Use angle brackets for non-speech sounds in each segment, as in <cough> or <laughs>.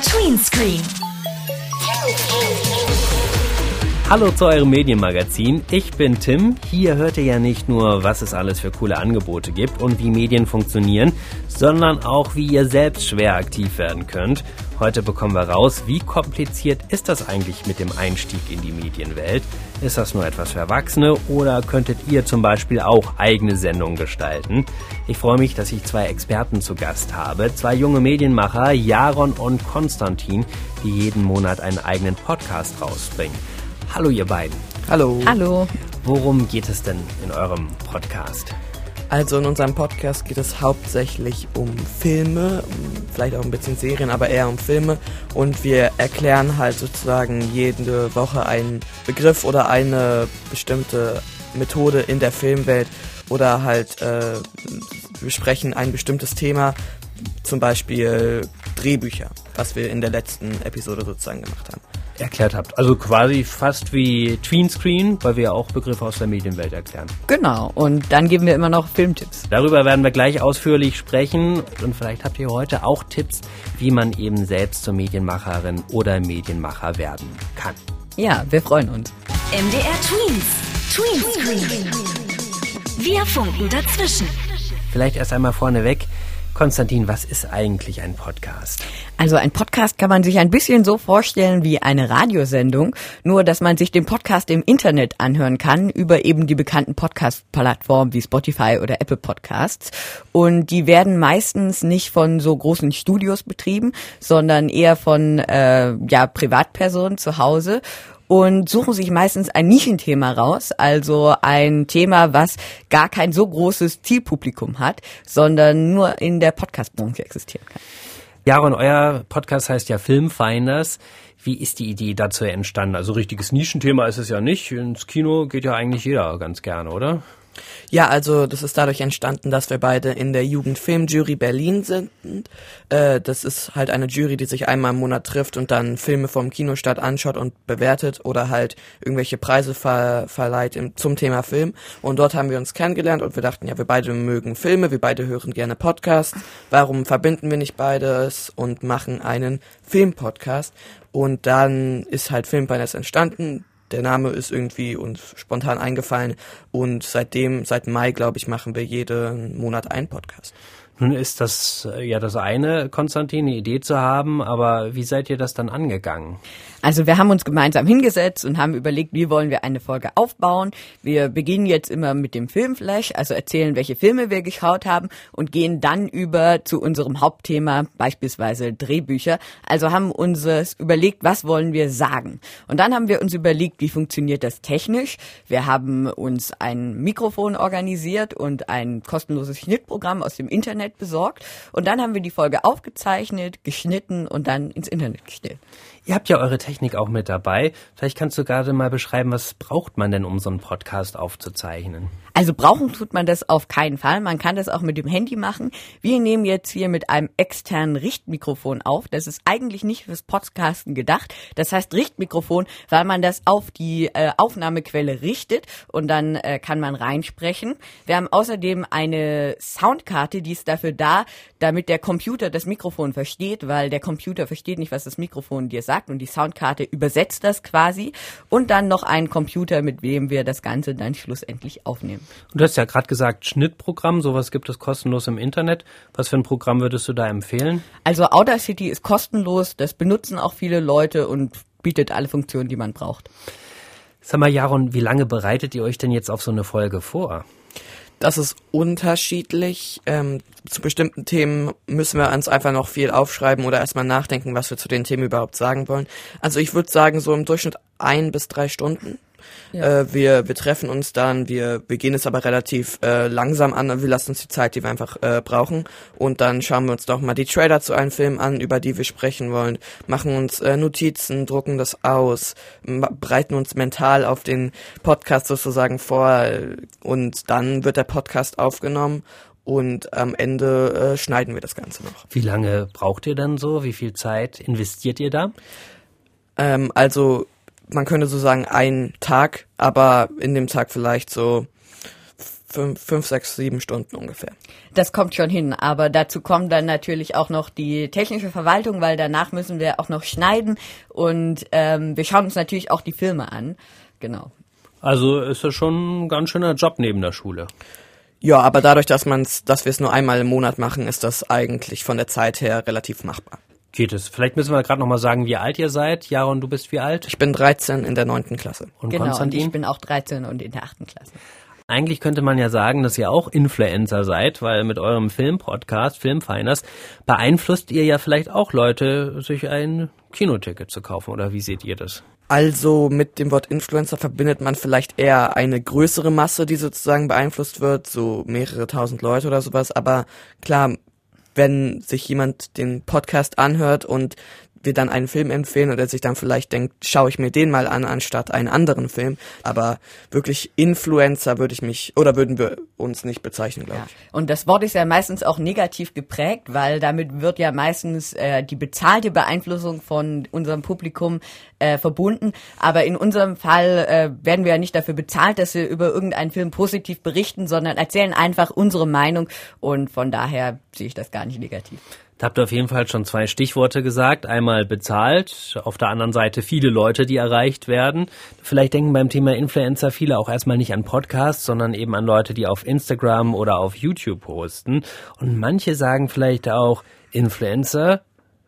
Tween Screen. Hallo zu eurem Medienmagazin. Ich bin Tim. Hier hört ihr ja nicht nur, was es alles für coole Angebote gibt und wie Medien funktionieren, sondern auch, wie ihr selbst schwer aktiv werden könnt. Heute bekommen wir raus, wie kompliziert ist das eigentlich mit dem Einstieg in die Medienwelt? Ist das nur etwas für Erwachsene oder könntet ihr zum Beispiel auch eigene Sendungen gestalten? Ich freue mich, dass ich zwei Experten zu Gast habe, zwei junge Medienmacher, Jaron und Konstantin, die jeden Monat einen eigenen Podcast rausbringen. Hallo ihr beiden. Hallo. Hallo. Worum geht es denn in eurem Podcast? Also in unserem Podcast geht es hauptsächlich um Filme, vielleicht auch ein bisschen Serien, aber eher um Filme. Und wir erklären halt sozusagen jede Woche einen Begriff oder eine bestimmte Methode in der Filmwelt oder halt äh, besprechen ein bestimmtes Thema, zum Beispiel Drehbücher, was wir in der letzten Episode sozusagen gemacht haben erklärt habt. Also quasi fast wie Tweenscreen, weil wir ja auch Begriffe aus der Medienwelt erklären. Genau, und dann geben wir immer noch Filmtipps. Darüber werden wir gleich ausführlich sprechen und vielleicht habt ihr heute auch Tipps, wie man eben selbst zur Medienmacherin oder Medienmacher werden kann. Ja, wir freuen uns. MDR Tweens. Tweenscreen. Wir funken dazwischen. Vielleicht erst einmal vorneweg. Konstantin, was ist eigentlich ein Podcast? Also ein Podcast kann man sich ein bisschen so vorstellen wie eine Radiosendung, nur dass man sich den Podcast im Internet anhören kann über eben die bekannten Podcast-Plattformen wie Spotify oder Apple Podcasts. Und die werden meistens nicht von so großen Studios betrieben, sondern eher von äh, ja Privatpersonen zu Hause und suchen sich meistens ein Nischenthema raus, also ein Thema, was gar kein so großes Zielpublikum hat, sondern nur in der Podcastbranche existieren kann. Jaron, euer Podcast heißt ja Filmfinders. Wie ist die Idee dazu entstanden? Also richtiges Nischenthema ist es ja nicht. Ins Kino geht ja eigentlich jeder ganz gerne, oder? Ja, also das ist dadurch entstanden, dass wir beide in der Jugendfilmjury Berlin sind. Äh, das ist halt eine Jury, die sich einmal im Monat trifft und dann Filme vom Kinostart anschaut und bewertet oder halt irgendwelche Preise ver verleiht im, zum Thema Film. Und dort haben wir uns kennengelernt und wir dachten, ja, wir beide mögen Filme, wir beide hören gerne Podcasts. Warum verbinden wir nicht beides und machen einen Filmpodcast? Und dann ist halt Filmpioneers entstanden der Name ist irgendwie uns spontan eingefallen und seitdem, seit Mai, glaube ich, machen wir jeden Monat einen Podcast. Nun ist das äh, ja das eine, Konstantin, eine Idee zu haben, aber wie seid ihr das dann angegangen? Also wir haben uns gemeinsam hingesetzt und haben überlegt, wie wollen wir eine Folge aufbauen. Wir beginnen jetzt immer mit dem Filmflash, also erzählen, welche Filme wir geschaut haben und gehen dann über zu unserem Hauptthema, beispielsweise Drehbücher. Also haben uns überlegt, was wollen wir sagen. Und dann haben wir uns überlegt, wie funktioniert das technisch. Wir haben uns ein Mikrofon organisiert und ein kostenloses Schnittprogramm aus dem Internet besorgt. Und dann haben wir die Folge aufgezeichnet, geschnitten und dann ins Internet gestellt. Ihr habt ja eure Technik auch mit dabei. Vielleicht kannst du gerade mal beschreiben, was braucht man denn, um so einen Podcast aufzuzeichnen? Also brauchen tut man das auf keinen Fall. Man kann das auch mit dem Handy machen. Wir nehmen jetzt hier mit einem externen Richtmikrofon auf. Das ist eigentlich nicht fürs Podcasten gedacht. Das heißt Richtmikrofon, weil man das auf die äh, Aufnahmequelle richtet und dann äh, kann man reinsprechen. Wir haben außerdem eine Soundkarte, die ist dafür da, damit der Computer das Mikrofon versteht, weil der Computer versteht nicht, was das Mikrofon dir sagt und die Soundkarte übersetzt das quasi. Und dann noch einen Computer, mit dem wir das Ganze dann schlussendlich aufnehmen. Und du hast ja gerade gesagt, Schnittprogramm, sowas gibt es kostenlos im Internet. Was für ein Programm würdest du da empfehlen? Also Audacity ist kostenlos, das benutzen auch viele Leute und bietet alle Funktionen, die man braucht. Sag mal, Jaron, wie lange bereitet ihr euch denn jetzt auf so eine Folge vor? Das ist unterschiedlich. Ähm, zu bestimmten Themen müssen wir uns einfach noch viel aufschreiben oder erstmal nachdenken, was wir zu den Themen überhaupt sagen wollen. Also ich würde sagen, so im Durchschnitt ein bis drei Stunden. Ja. Äh, wir, wir treffen uns dann, wir, wir gehen es aber relativ äh, langsam an, wir lassen uns die Zeit, die wir einfach äh, brauchen und dann schauen wir uns doch mal die Trailer zu einem Film an, über die wir sprechen wollen, machen uns äh, Notizen, drucken das aus, bereiten uns mental auf den Podcast sozusagen vor und dann wird der Podcast aufgenommen und am Ende äh, schneiden wir das Ganze noch. Wie lange braucht ihr dann so? Wie viel Zeit investiert ihr da? Ähm, also man könnte so sagen, ein Tag, aber in dem Tag vielleicht so fünf, fünf, sechs, sieben Stunden ungefähr. Das kommt schon hin, aber dazu kommt dann natürlich auch noch die technische Verwaltung, weil danach müssen wir auch noch schneiden und ähm, wir schauen uns natürlich auch die Filme an. Genau. Also ist das schon ein ganz schöner Job neben der Schule. Ja, aber dadurch, dass man's, dass wir es nur einmal im Monat machen, ist das eigentlich von der Zeit her relativ machbar. Geht es. Vielleicht müssen wir gerade noch mal sagen, wie alt ihr seid. Jaron, du bist wie alt? Ich bin 13 in der neunten Klasse. Und genau, und Konstantin? ich bin auch 13 und in der achten Klasse. Eigentlich könnte man ja sagen, dass ihr auch Influencer seid, weil mit eurem Filmpodcast, Filmfeiners, beeinflusst ihr ja vielleicht auch Leute, sich ein Kinoticket zu kaufen. Oder wie seht ihr das? Also mit dem Wort Influencer verbindet man vielleicht eher eine größere Masse, die sozusagen beeinflusst wird, so mehrere tausend Leute oder sowas. Aber klar, wenn sich jemand den Podcast anhört und wir dann einen Film empfehlen oder sich dann vielleicht denkt, schaue ich mir den mal an, anstatt einen anderen Film. Aber wirklich Influencer würde ich mich, oder würden wir uns nicht bezeichnen, glaube ich. Und das Wort ist ja meistens auch negativ geprägt, weil damit wird ja meistens äh, die bezahlte Beeinflussung von unserem Publikum äh, verbunden. Aber in unserem Fall äh, werden wir ja nicht dafür bezahlt, dass wir über irgendeinen Film positiv berichten, sondern erzählen einfach unsere Meinung. Und von daher sehe ich das gar nicht negativ. Da habt ihr auf jeden Fall schon zwei Stichworte gesagt. Einmal bezahlt, auf der anderen Seite viele Leute, die erreicht werden. Vielleicht denken beim Thema Influencer viele auch erstmal nicht an Podcasts, sondern eben an Leute, die auf Instagram oder auf YouTube posten. Und manche sagen vielleicht auch, Influencer,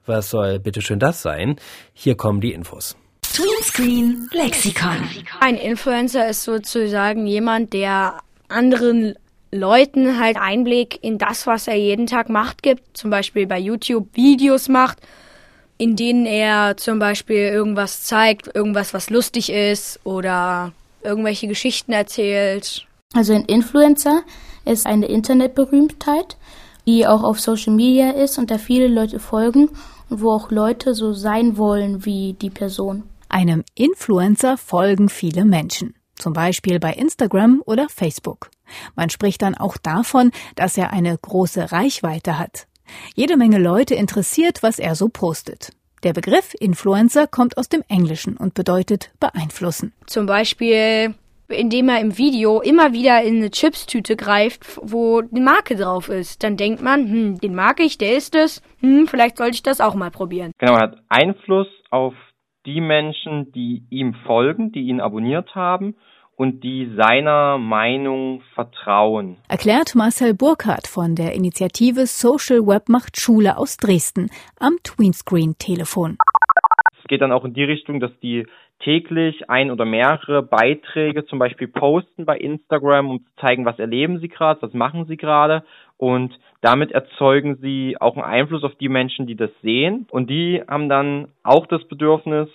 was soll bitteschön das sein? Hier kommen die Infos. Tweenscreen Lexikon. Ein Influencer ist sozusagen jemand, der anderen Leuten halt Einblick in das, was er jeden Tag macht, gibt. Zum Beispiel bei YouTube Videos macht, in denen er zum Beispiel irgendwas zeigt, irgendwas, was lustig ist oder irgendwelche Geschichten erzählt. Also ein Influencer ist eine Internetberühmtheit, die auch auf Social Media ist und da viele Leute folgen und wo auch Leute so sein wollen wie die Person. Einem Influencer folgen viele Menschen, zum Beispiel bei Instagram oder Facebook. Man spricht dann auch davon, dass er eine große Reichweite hat. Jede Menge Leute interessiert, was er so postet. Der Begriff Influencer kommt aus dem Englischen und bedeutet beeinflussen. Zum Beispiel, indem er im Video immer wieder in eine Chipstüte greift, wo die Marke drauf ist. Dann denkt man, hm, den mag ich, der ist es, hm, vielleicht sollte ich das auch mal probieren. Genau, er hat Einfluss auf die Menschen, die ihm folgen, die ihn abonniert haben und die seiner Meinung vertrauen. Erklärt Marcel Burkhardt von der Initiative Social Web macht Schule aus Dresden am Tweenscreen-Telefon. Es geht dann auch in die Richtung, dass die täglich ein oder mehrere Beiträge zum Beispiel posten bei Instagram, um zu zeigen, was erleben sie gerade, was machen sie gerade. Und damit erzeugen sie auch einen Einfluss auf die Menschen, die das sehen. Und die haben dann auch das Bedürfnis,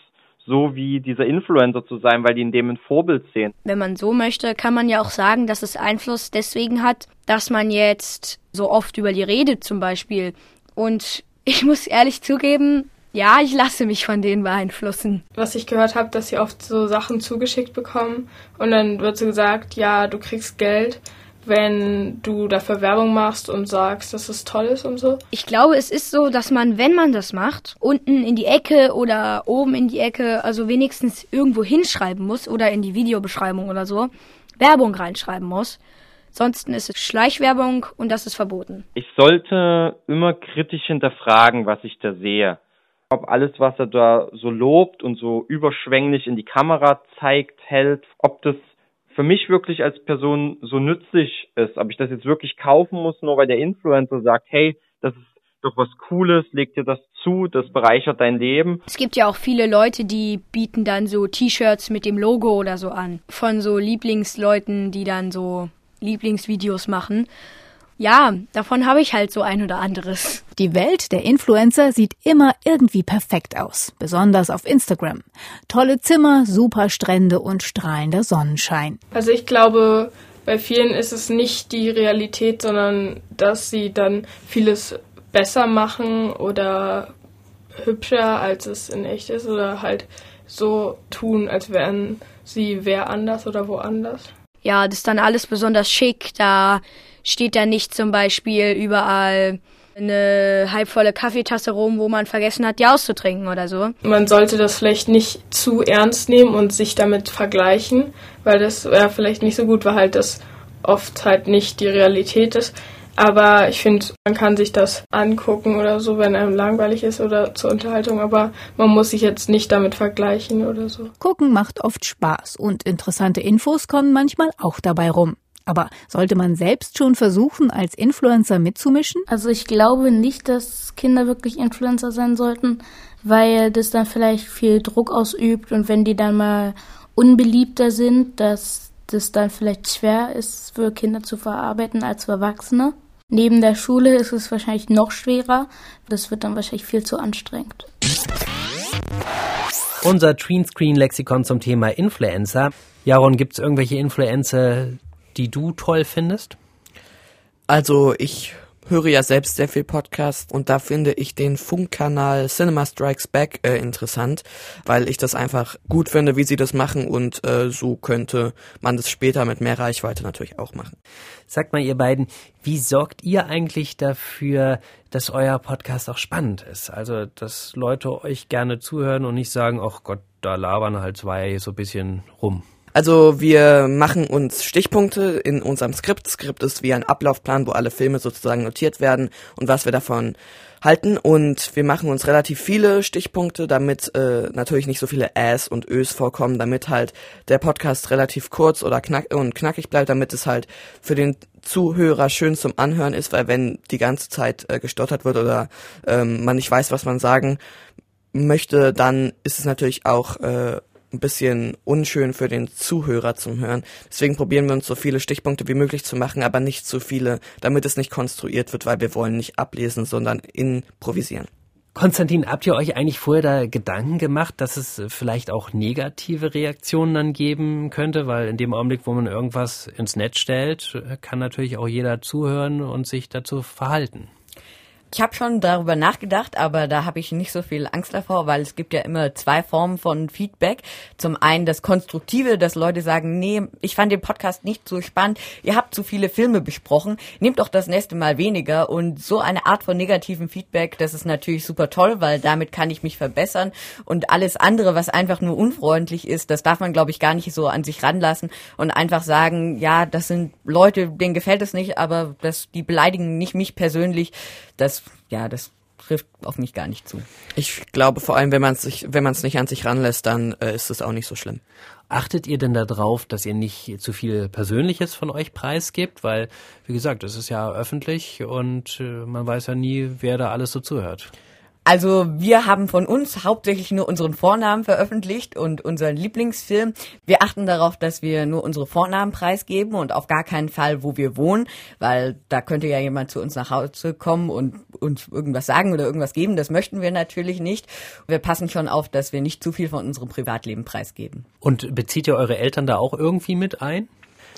so wie dieser Influencer zu sein, weil die in dem ein Vorbild sehen. Wenn man so möchte, kann man ja auch sagen, dass es Einfluss deswegen hat, dass man jetzt so oft über die redet zum Beispiel. Und ich muss ehrlich zugeben, ja, ich lasse mich von denen beeinflussen. Was ich gehört habe, dass sie oft so Sachen zugeschickt bekommen und dann wird so gesagt, ja, du kriegst Geld wenn du dafür Werbung machst und sagst, dass es toll ist und so? Ich glaube, es ist so, dass man, wenn man das macht, unten in die Ecke oder oben in die Ecke, also wenigstens irgendwo hinschreiben muss oder in die Videobeschreibung oder so, Werbung reinschreiben muss. Sonst ist es Schleichwerbung und das ist verboten. Ich sollte immer kritisch hinterfragen, was ich da sehe. Ob alles, was er da so lobt und so überschwänglich in die Kamera zeigt, hält, ob das für mich wirklich als Person so nützlich ist, ob ich das jetzt wirklich kaufen muss, nur weil der Influencer sagt, hey, das ist doch was Cooles, leg dir das zu, das bereichert dein Leben. Es gibt ja auch viele Leute, die bieten dann so T-Shirts mit dem Logo oder so an. Von so Lieblingsleuten, die dann so Lieblingsvideos machen ja, davon habe ich halt so ein oder anderes. Die Welt der Influencer sieht immer irgendwie perfekt aus, besonders auf Instagram. Tolle Zimmer, super Strände und strahlender Sonnenschein. Also ich glaube, bei vielen ist es nicht die Realität, sondern dass sie dann vieles besser machen oder hübscher, als es in echt ist oder halt so tun, als wären sie wer anders oder woanders. Ja, das ist dann alles besonders schick, da steht da nicht zum Beispiel überall eine halbvolle Kaffeetasse rum, wo man vergessen hat, die auszutrinken oder so. Man sollte das vielleicht nicht zu ernst nehmen und sich damit vergleichen, weil das wäre vielleicht nicht so gut, weil halt das oft halt nicht die Realität ist. Aber ich finde, man kann sich das angucken oder so, wenn einem langweilig ist oder zur Unterhaltung, aber man muss sich jetzt nicht damit vergleichen oder so. Gucken macht oft Spaß und interessante Infos kommen manchmal auch dabei rum. Aber sollte man selbst schon versuchen, als Influencer mitzumischen? Also ich glaube nicht, dass Kinder wirklich Influencer sein sollten, weil das dann vielleicht viel Druck ausübt und wenn die dann mal unbeliebter sind, dass das dann vielleicht schwer ist für Kinder zu verarbeiten als für Erwachsene. Neben der Schule ist es wahrscheinlich noch schwerer. Das wird dann wahrscheinlich viel zu anstrengend. Unser Tweenscreen-Lexikon zum Thema Influencer. Jaron, gibt es irgendwelche Influencer, die du toll findest? Also ich höre ja selbst sehr viel Podcast und da finde ich den Funkkanal Cinema Strikes Back äh, interessant, weil ich das einfach gut finde, wie sie das machen und äh, so könnte man das später mit mehr Reichweite natürlich auch machen. Sagt mal, ihr beiden, wie sorgt ihr eigentlich dafür, dass euer Podcast auch spannend ist? Also, dass Leute euch gerne zuhören und nicht sagen, ach Gott, da labern halt zwei so ein bisschen rum. Also wir machen uns Stichpunkte in unserem Skript. Skript ist wie ein Ablaufplan, wo alle Filme sozusagen notiert werden und was wir davon halten. Und wir machen uns relativ viele Stichpunkte, damit äh, natürlich nicht so viele Äs und Ös vorkommen, damit halt der Podcast relativ kurz oder knack und knackig bleibt, damit es halt für den Zuhörer schön zum Anhören ist, weil wenn die ganze Zeit äh, gestottert wird oder ähm, man nicht weiß, was man sagen möchte, dann ist es natürlich auch äh, ein bisschen unschön für den Zuhörer zum Hören. Deswegen probieren wir uns so viele Stichpunkte wie möglich zu machen, aber nicht zu viele, damit es nicht konstruiert wird, weil wir wollen nicht ablesen, sondern improvisieren. Konstantin, habt ihr euch eigentlich vorher da Gedanken gemacht, dass es vielleicht auch negative Reaktionen dann geben könnte? Weil in dem Augenblick, wo man irgendwas ins Netz stellt, kann natürlich auch jeder zuhören und sich dazu verhalten. Ich habe schon darüber nachgedacht, aber da habe ich nicht so viel Angst davor, weil es gibt ja immer zwei Formen von Feedback. Zum einen das Konstruktive, dass Leute sagen, nee, ich fand den Podcast nicht so spannend, ihr habt zu viele Filme besprochen, nehmt doch das nächste Mal weniger. Und so eine Art von negativen Feedback, das ist natürlich super toll, weil damit kann ich mich verbessern. Und alles andere, was einfach nur unfreundlich ist, das darf man, glaube ich, gar nicht so an sich ranlassen und einfach sagen, ja, das sind Leute, denen gefällt es nicht, aber das, die beleidigen nicht mich persönlich. Das ja, das trifft auf mich gar nicht zu. Ich glaube vor allem, wenn man sich, wenn man es nicht an sich ranlässt, dann äh, ist es auch nicht so schlimm. Achtet ihr denn darauf, dass ihr nicht zu viel Persönliches von euch preisgibt? Weil, wie gesagt, es ist ja öffentlich und äh, man weiß ja nie, wer da alles so zuhört. Also wir haben von uns hauptsächlich nur unseren Vornamen veröffentlicht und unseren Lieblingsfilm. Wir achten darauf, dass wir nur unsere Vornamen preisgeben und auf gar keinen Fall, wo wir wohnen, weil da könnte ja jemand zu uns nach Hause kommen und uns irgendwas sagen oder irgendwas geben. Das möchten wir natürlich nicht. Wir passen schon auf, dass wir nicht zu viel von unserem Privatleben preisgeben. Und bezieht ihr eure Eltern da auch irgendwie mit ein?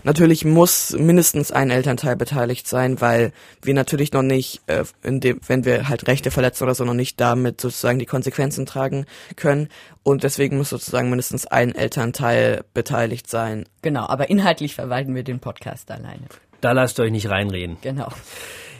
Natürlich muss mindestens ein Elternteil beteiligt sein, weil wir natürlich noch nicht, äh, in dem, wenn wir halt Rechte verletzen oder so, noch nicht damit sozusagen die Konsequenzen tragen können. Und deswegen muss sozusagen mindestens ein Elternteil beteiligt sein. Genau, aber inhaltlich verwalten wir den Podcast alleine. Da lasst ihr euch nicht reinreden. Genau.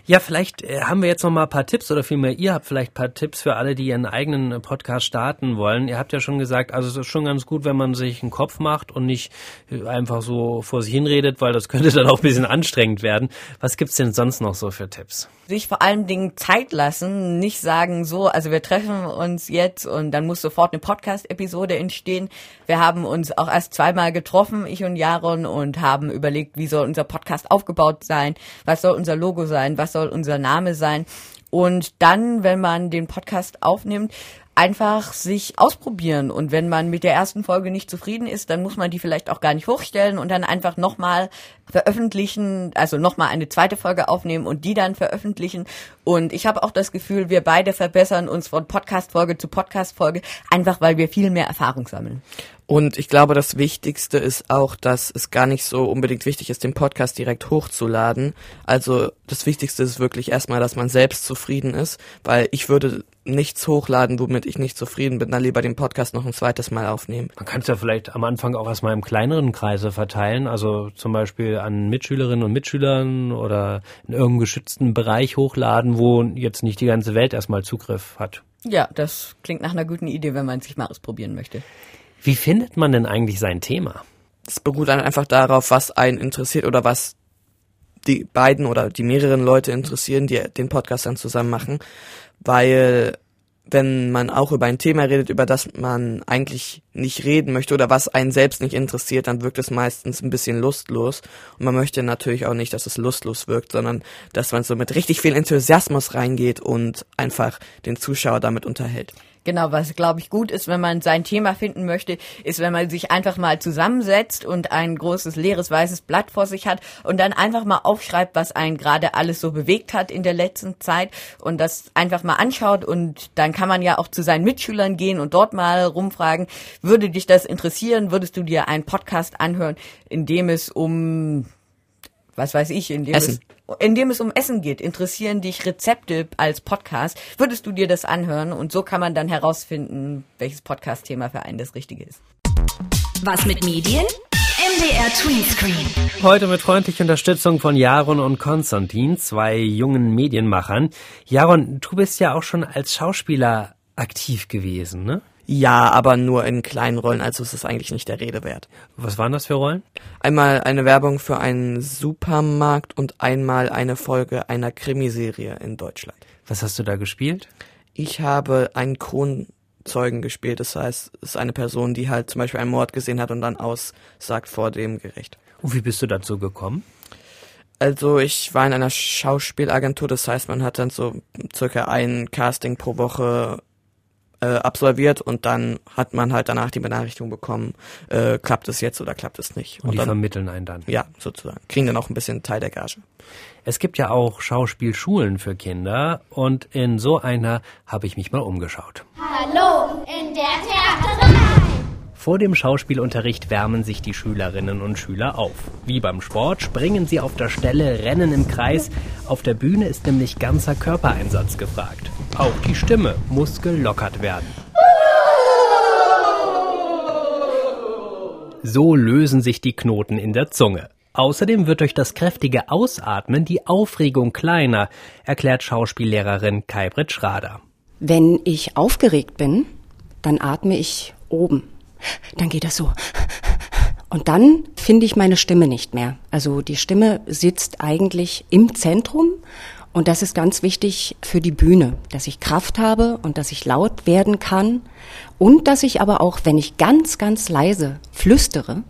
Ja, vielleicht äh, haben wir jetzt noch mal ein paar Tipps oder vielmehr ihr habt vielleicht ein paar Tipps für alle, die ihren eigenen äh, Podcast starten wollen. Ihr habt ja schon gesagt, also es ist schon ganz gut, wenn man sich einen Kopf macht und nicht äh, einfach so vor sich hinredet, weil das <laughs> könnte dann auch ein bisschen anstrengend werden. Was gibt's denn sonst noch so für Tipps? Sich vor allen Dingen Zeit lassen, nicht sagen so, also wir treffen uns jetzt und dann muss sofort eine Podcast-Episode entstehen. Wir haben uns auch erst zweimal getroffen, ich und Jaron, und haben überlegt, wie soll unser Podcast aufgebaut sein, was soll unser Logo sein, was soll unser Name sein. Und dann, wenn man den Podcast aufnimmt, einfach sich ausprobieren. Und wenn man mit der ersten Folge nicht zufrieden ist, dann muss man die vielleicht auch gar nicht hochstellen und dann einfach nochmal veröffentlichen, also nochmal eine zweite Folge aufnehmen und die dann veröffentlichen. Und ich habe auch das Gefühl, wir beide verbessern uns von Podcast-Folge zu Podcast-Folge, einfach weil wir viel mehr Erfahrung sammeln. Und ich glaube, das Wichtigste ist auch, dass es gar nicht so unbedingt wichtig ist, den Podcast direkt hochzuladen. Also das Wichtigste ist wirklich erstmal, dass man selbst zufrieden ist, weil ich würde nichts hochladen, womit ich nicht zufrieden bin, dann lieber den Podcast noch ein zweites Mal aufnehmen. Man kann es ja vielleicht am Anfang auch erstmal im kleineren Kreise verteilen, also zum Beispiel an Mitschülerinnen und Mitschülern oder in irgendeinem geschützten Bereich hochladen, wo jetzt nicht die ganze Welt erstmal Zugriff hat. Ja, das klingt nach einer guten Idee, wenn man sich mal ausprobieren möchte. Wie findet man denn eigentlich sein Thema? Es beruht dann einfach darauf, was einen interessiert oder was die beiden oder die mehreren Leute interessieren, die den Podcast dann zusammen machen, weil wenn man auch über ein Thema redet, über das man eigentlich nicht reden möchte oder was einen selbst nicht interessiert, dann wirkt es meistens ein bisschen lustlos. Und man möchte natürlich auch nicht, dass es lustlos wirkt, sondern dass man so mit richtig viel Enthusiasmus reingeht und einfach den Zuschauer damit unterhält. Genau, was glaube ich gut ist, wenn man sein Thema finden möchte, ist, wenn man sich einfach mal zusammensetzt und ein großes leeres weißes Blatt vor sich hat und dann einfach mal aufschreibt, was einen gerade alles so bewegt hat in der letzten Zeit und das einfach mal anschaut und dann kann man ja auch zu seinen Mitschülern gehen und dort mal rumfragen, würde dich das interessieren, würdest du dir einen Podcast anhören, in dem es um was weiß ich, in dem, Essen. Es, in dem es um Essen geht. Interessieren dich Rezepte als Podcast? Würdest du dir das anhören? Und so kann man dann herausfinden, welches Podcast-Thema für einen das Richtige ist. Was mit Medien? MDR Tweenscreen. Heute mit freundlicher Unterstützung von Jaron und Konstantin, zwei jungen Medienmachern. Jaron, du bist ja auch schon als Schauspieler aktiv gewesen, ne? Ja, aber nur in kleinen Rollen, also ist es eigentlich nicht der Rede wert. Was waren das für Rollen? Einmal eine Werbung für einen Supermarkt und einmal eine Folge einer Krimiserie in Deutschland. Was hast du da gespielt? Ich habe einen Kronzeugen gespielt, das heißt, es ist eine Person, die halt zum Beispiel einen Mord gesehen hat und dann aussagt vor dem Gericht. Und wie bist du dazu gekommen? Also ich war in einer Schauspielagentur, das heißt, man hat dann so circa ein Casting pro Woche äh, absolviert und dann hat man halt danach die Benachrichtigung bekommen, äh, klappt es jetzt oder klappt es nicht. Und, die dann, vermitteln einen dann. ja, sozusagen. Kriegen dann auch ein bisschen Teil der Gage. Es gibt ja auch Schauspielschulen für Kinder und in so einer habe ich mich mal umgeschaut. Hallo in der Theaterei. Vor dem Schauspielunterricht wärmen sich die Schülerinnen und Schüler auf. Wie beim Sport springen sie auf der Stelle, rennen im Kreis. Auf der Bühne ist nämlich ganzer Körpereinsatz gefragt. Auch die Stimme muss gelockert werden. So lösen sich die Knoten in der Zunge. Außerdem wird durch das kräftige Ausatmen die Aufregung kleiner, erklärt Schauspiellehrerin Kaibrit Schrader. Wenn ich aufgeregt bin, dann atme ich oben. Dann geht das so. Und dann finde ich meine Stimme nicht mehr. Also die Stimme sitzt eigentlich im Zentrum und das ist ganz wichtig für die Bühne, dass ich Kraft habe und dass ich laut werden kann und dass ich aber auch, wenn ich ganz, ganz leise flüstere,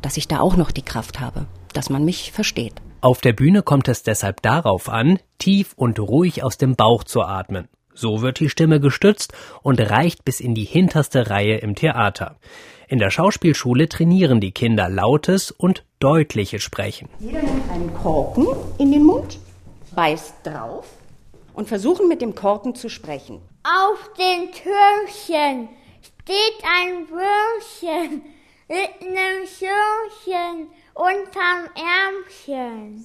dass ich da auch noch die Kraft habe, dass man mich versteht. Auf der Bühne kommt es deshalb darauf an, tief und ruhig aus dem Bauch zu atmen. So wird die Stimme gestützt und reicht bis in die hinterste Reihe im Theater. In der Schauspielschule trainieren die Kinder lautes und deutliches Sprechen. Jeder nimmt einen Korken in den Mund, beißt drauf und versuchen mit dem Korken zu sprechen. Auf dem Türchen steht ein Würmchen mit einem Schirmchen unterm Ärmchen.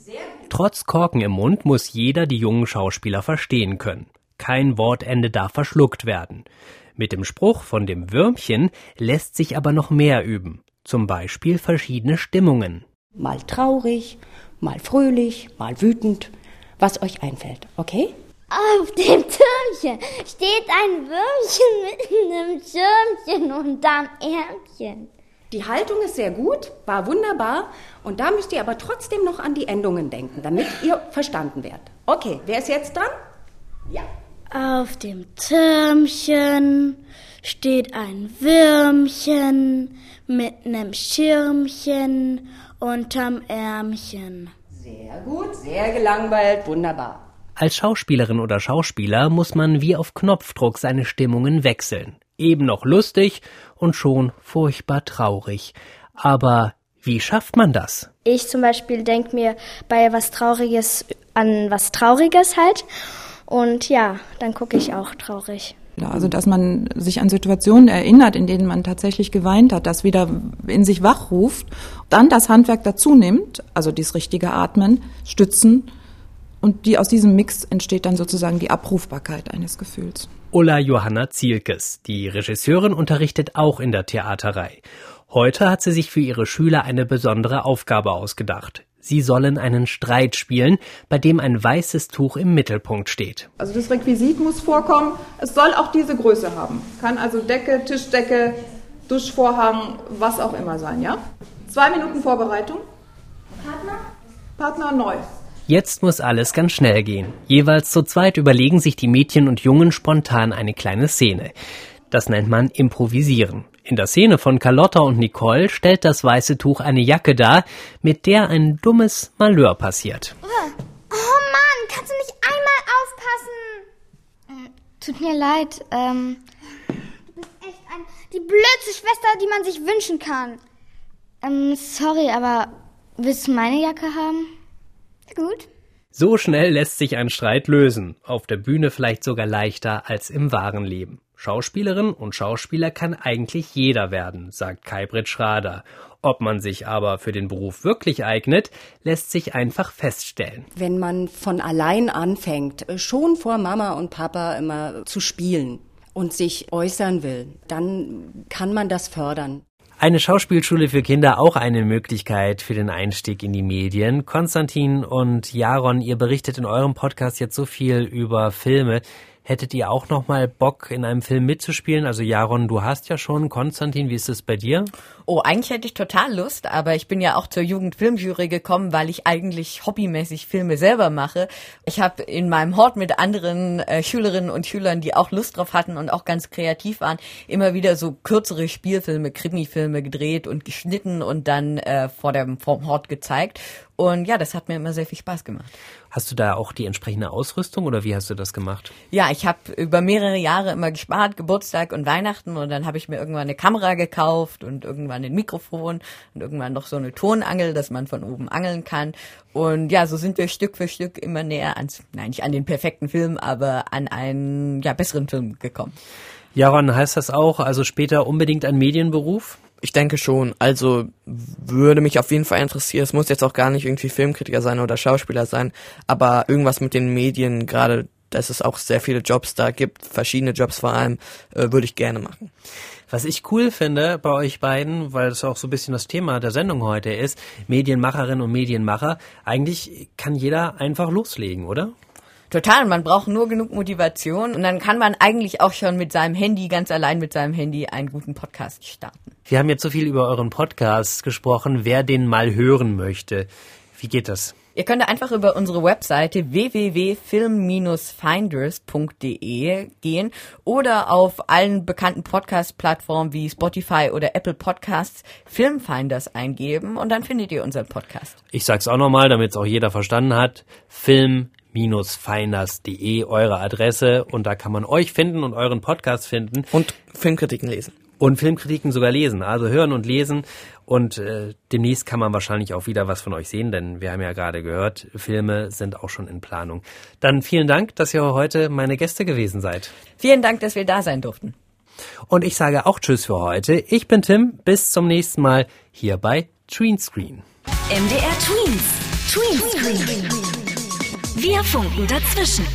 Trotz Korken im Mund muss jeder die jungen Schauspieler verstehen können. Kein Wortende darf verschluckt werden. Mit dem Spruch von dem Würmchen lässt sich aber noch mehr üben. Zum Beispiel verschiedene Stimmungen. Mal traurig, mal fröhlich, mal wütend, was euch einfällt, okay? Auf dem Türmchen steht ein Würmchen mit einem Schirmchen unterm Ärmchen. Die Haltung ist sehr gut, war wunderbar und da müsst ihr aber trotzdem noch an die Endungen denken, damit ihr verstanden werdet. Okay, wer ist jetzt dran? Ja. Auf dem Türmchen steht ein Würmchen mit nem Schirmchen unterm Ärmchen. Sehr gut, sehr gelangweilt, wunderbar. Als Schauspielerin oder Schauspieler muss man wie auf Knopfdruck seine Stimmungen wechseln. Eben noch lustig und schon furchtbar traurig. Aber wie schafft man das? Ich zum Beispiel denke mir bei was Trauriges an was Trauriges halt. Und ja, dann gucke ich auch traurig. Also, dass man sich an Situationen erinnert, in denen man tatsächlich geweint hat, das wieder in sich wachruft, dann das Handwerk dazu nimmt, also dieses richtige Atmen, Stützen, und die aus diesem Mix entsteht dann sozusagen die Abrufbarkeit eines Gefühls. Ulla Johanna Zielkes, die Regisseurin, unterrichtet auch in der Theaterei. Heute hat sie sich für ihre Schüler eine besondere Aufgabe ausgedacht. Sie sollen einen Streit spielen, bei dem ein weißes Tuch im Mittelpunkt steht. Also das Requisit muss vorkommen. Es soll auch diese Größe haben. Kann also Decke, Tischdecke, Duschvorhang, was auch immer sein, ja? Zwei Minuten Vorbereitung. Partner? Partner neu. Jetzt muss alles ganz schnell gehen. Jeweils zu zweit überlegen sich die Mädchen und Jungen spontan eine kleine Szene. Das nennt man Improvisieren. In der Szene von Carlotta und Nicole stellt das weiße Tuch eine Jacke dar, mit der ein dummes Malheur passiert. Oh Mann, kannst du nicht einmal aufpassen? Tut mir leid, ähm, Du bist echt ein, die blödste Schwester, die man sich wünschen kann. ähm, sorry, aber willst du meine Jacke haben? Gut. So schnell lässt sich ein Streit lösen. Auf der Bühne vielleicht sogar leichter als im wahren Leben. Schauspielerin und Schauspieler kann eigentlich jeder werden, sagt Kai-Britt Schrader. Ob man sich aber für den Beruf wirklich eignet, lässt sich einfach feststellen. Wenn man von allein anfängt, schon vor Mama und Papa immer zu spielen und sich äußern will, dann kann man das fördern. Eine Schauspielschule für Kinder auch eine Möglichkeit für den Einstieg in die Medien. Konstantin und Jaron, ihr berichtet in eurem Podcast jetzt so viel über Filme. Hättet ihr auch noch mal Bock, in einem Film mitzuspielen? Also Jaron, du hast ja schon. Konstantin, wie ist es bei dir? Oh, eigentlich hätte ich total Lust, aber ich bin ja auch zur Jugendfilmjury gekommen, weil ich eigentlich hobbymäßig Filme selber mache. Ich habe in meinem Hort mit anderen äh, Schülerinnen und Schülern, die auch Lust drauf hatten und auch ganz kreativ waren, immer wieder so kürzere Spielfilme, Krimifilme gedreht und geschnitten und dann äh, vor dem vorm Hort gezeigt. Und ja, das hat mir immer sehr viel Spaß gemacht. Hast du da auch die entsprechende Ausrüstung oder wie hast du das gemacht? Ja, ich habe über mehrere Jahre immer gespart, Geburtstag und Weihnachten und dann habe ich mir irgendwann eine Kamera gekauft und irgendwann ein Mikrofon und irgendwann noch so eine Tonangel, dass man von oben angeln kann. Und ja, so sind wir Stück für Stück immer näher ans, nein, nicht an den perfekten Film, aber an einen ja, besseren Film gekommen. Jaron, heißt das auch, also später unbedingt ein Medienberuf? Ich denke schon. Also würde mich auf jeden Fall interessieren. Es muss jetzt auch gar nicht irgendwie Filmkritiker sein oder Schauspieler sein, aber irgendwas mit den Medien, gerade dass es auch sehr viele Jobs da gibt, verschiedene Jobs vor allem, äh, würde ich gerne machen. Was ich cool finde bei euch beiden, weil das auch so ein bisschen das Thema der Sendung heute ist, Medienmacherinnen und Medienmacher, eigentlich kann jeder einfach loslegen, oder? Total, man braucht nur genug Motivation und dann kann man eigentlich auch schon mit seinem Handy, ganz allein mit seinem Handy, einen guten Podcast starten. Wir haben jetzt so viel über euren Podcast gesprochen, wer den mal hören möchte. Wie geht das? Ihr könnt einfach über unsere Webseite www.film-finders.de gehen oder auf allen bekannten Podcast-Plattformen wie Spotify oder Apple Podcasts Filmfinders eingeben und dann findet ihr unseren Podcast. Ich sag's auch nochmal, damit es auch jeder verstanden hat. Film finders.de eure Adresse und da kann man euch finden und euren Podcast finden. Und Filmkritiken lesen. Und Filmkritiken sogar lesen, also hören und lesen. Und äh, demnächst kann man wahrscheinlich auch wieder was von euch sehen, denn wir haben ja gerade gehört, Filme sind auch schon in Planung. Dann vielen Dank, dass ihr heute meine Gäste gewesen seid. Vielen Dank, dass wir da sein durften. Und ich sage auch Tschüss für heute. Ich bin Tim, bis zum nächsten Mal hier bei Tweenscreen. MDR Tweens. Tweenscreen. Wir funken dazwischen.